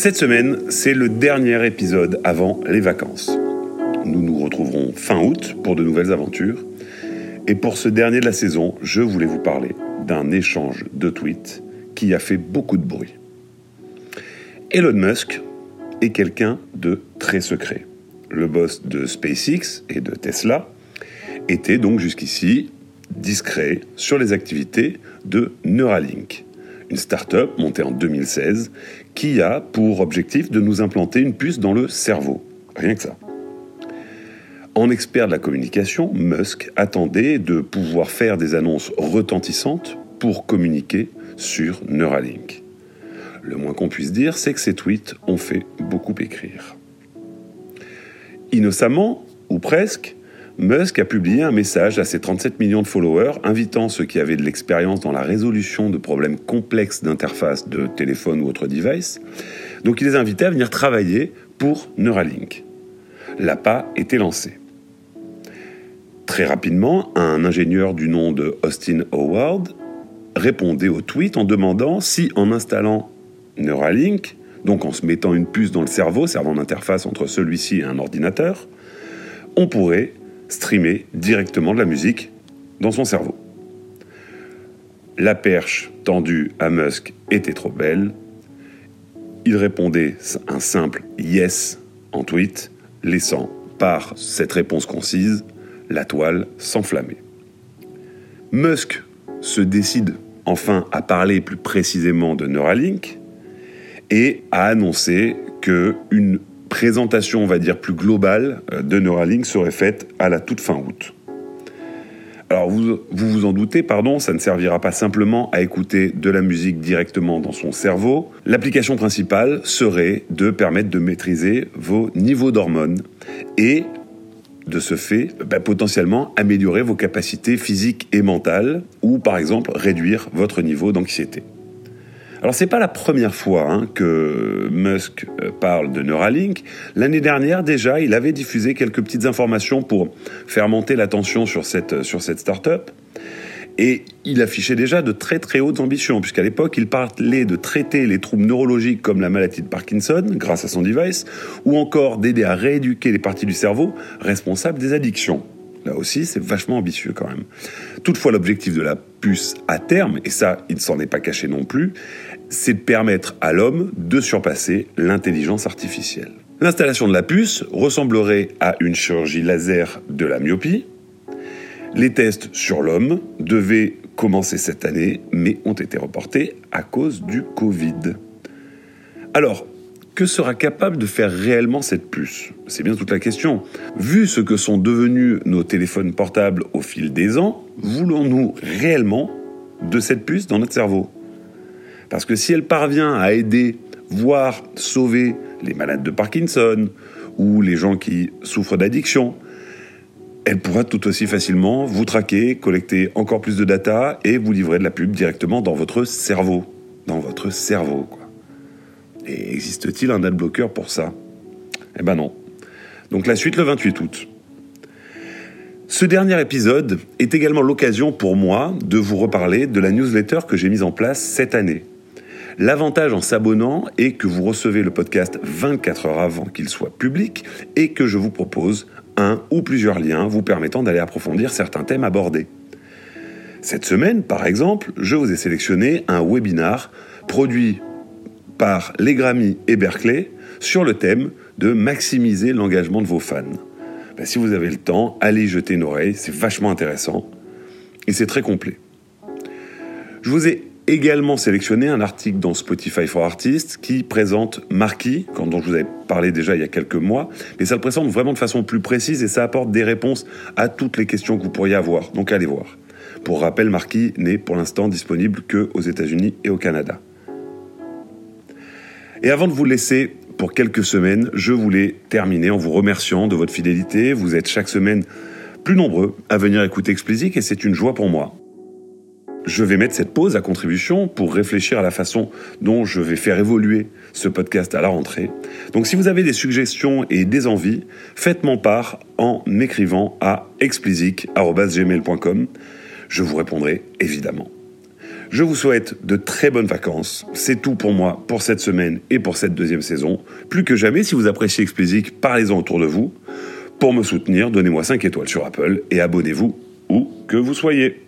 Cette semaine, c'est le dernier épisode avant les vacances. Nous nous retrouverons fin août pour de nouvelles aventures. Et pour ce dernier de la saison, je voulais vous parler d'un échange de tweets qui a fait beaucoup de bruit. Elon Musk est quelqu'un de très secret. Le boss de SpaceX et de Tesla était donc jusqu'ici discret sur les activités de Neuralink, une start-up montée en 2016 qui a pour objectif de nous implanter une puce dans le cerveau. Rien que ça. En expert de la communication, Musk attendait de pouvoir faire des annonces retentissantes pour communiquer sur Neuralink. Le moins qu'on puisse dire, c'est que ces tweets ont fait beaucoup écrire. Innocemment, ou presque, Musk a publié un message à ses 37 millions de followers invitant ceux qui avaient de l'expérience dans la résolution de problèmes complexes d'interface de téléphone ou autre device. Donc il les invitait à venir travailler pour Neuralink. L'appât était lancé. Très rapidement, un ingénieur du nom de Austin Howard répondait au tweet en demandant si en installant Neuralink, donc en se mettant une puce dans le cerveau servant d'interface entre celui-ci et un ordinateur, on pourrait streamer directement de la musique dans son cerveau. La perche tendue à Musk était trop belle. Il répondait un simple yes en tweet, laissant par cette réponse concise la toile s'enflammer. Musk se décide enfin à parler plus précisément de Neuralink et à annoncer que une présentation, on va dire, plus globale euh, de Neuralink serait faite à la toute fin août. Alors vous, vous, en doutez, pardon, ça ne servira pas simplement à écouter de la musique directement dans son cerveau. L'application principale serait de permettre de maîtriser vos niveaux d'hormones et de ce fait, bah, potentiellement améliorer vos capacités physiques et mentales ou par exemple réduire votre niveau d'anxiété. Alors c'est pas la première fois hein, que Musk euh, parle de Neuralink. L'année dernière déjà, il avait diffusé quelques petites informations pour faire monter l'attention sur cette, euh, sur cette start-up. Et il affichait déjà de très très hautes ambitions, puisqu'à l'époque, il parlait de traiter les troubles neurologiques comme la maladie de Parkinson, grâce à son device, ou encore d'aider à rééduquer les parties du cerveau responsables des addictions. Là aussi, c'est vachement ambitieux quand même. Toutefois, l'objectif de la puce à terme, et ça, il ne s'en est pas caché non plus, c'est permettre à l'homme de surpasser l'intelligence artificielle. L'installation de la puce ressemblerait à une chirurgie laser de la myopie. Les tests sur l'homme devaient commencer cette année, mais ont été reportés à cause du Covid. Alors, que sera capable de faire réellement cette puce? C'est bien toute la question. Vu ce que sont devenus nos téléphones portables au fil des ans, voulons-nous réellement de cette puce dans notre cerveau? Parce que si elle parvient à aider, voire sauver les malades de Parkinson ou les gens qui souffrent d'addiction, elle pourra tout aussi facilement vous traquer, collecter encore plus de data et vous livrer de la pub directement dans votre cerveau. Dans votre cerveau, quoi. Et existe-t-il un adblocker pour ça? Eh ben non. Donc la suite le 28 août. Ce dernier épisode est également l'occasion pour moi de vous reparler de la newsletter que j'ai mise en place cette année. L'avantage en s'abonnant est que vous recevez le podcast 24 heures avant qu'il soit public et que je vous propose un ou plusieurs liens vous permettant d'aller approfondir certains thèmes abordés. Cette semaine, par exemple, je vous ai sélectionné un webinar produit par les Grammy et Berkeley sur le thème de maximiser l'engagement de vos fans. Ben, si vous avez le temps, allez jeter une oreille, c'est vachement intéressant et c'est très complet. Je vous ai également sélectionné un article dans Spotify for Artists qui présente Marquis, dont je vous avais parlé déjà il y a quelques mois, mais ça le présente vraiment de façon plus précise et ça apporte des réponses à toutes les questions que vous pourriez avoir. Donc allez voir. Pour rappel, Marquis n'est pour l'instant disponible que aux États-Unis et au Canada. Et avant de vous laisser pour quelques semaines, je voulais terminer en vous remerciant de votre fidélité. Vous êtes chaque semaine plus nombreux à venir écouter Explicit et c'est une joie pour moi. Je vais mettre cette pause à contribution pour réfléchir à la façon dont je vais faire évoluer ce podcast à la rentrée. Donc si vous avez des suggestions et des envies, faites-moi part en m'écrivant à explicit.gmail.com. Je vous répondrai évidemment. Je vous souhaite de très bonnes vacances. C'est tout pour moi pour cette semaine et pour cette deuxième saison. Plus que jamais, si vous appréciez Explicit, parlez-en autour de vous. Pour me soutenir, donnez-moi 5 étoiles sur Apple et abonnez-vous où que vous soyez.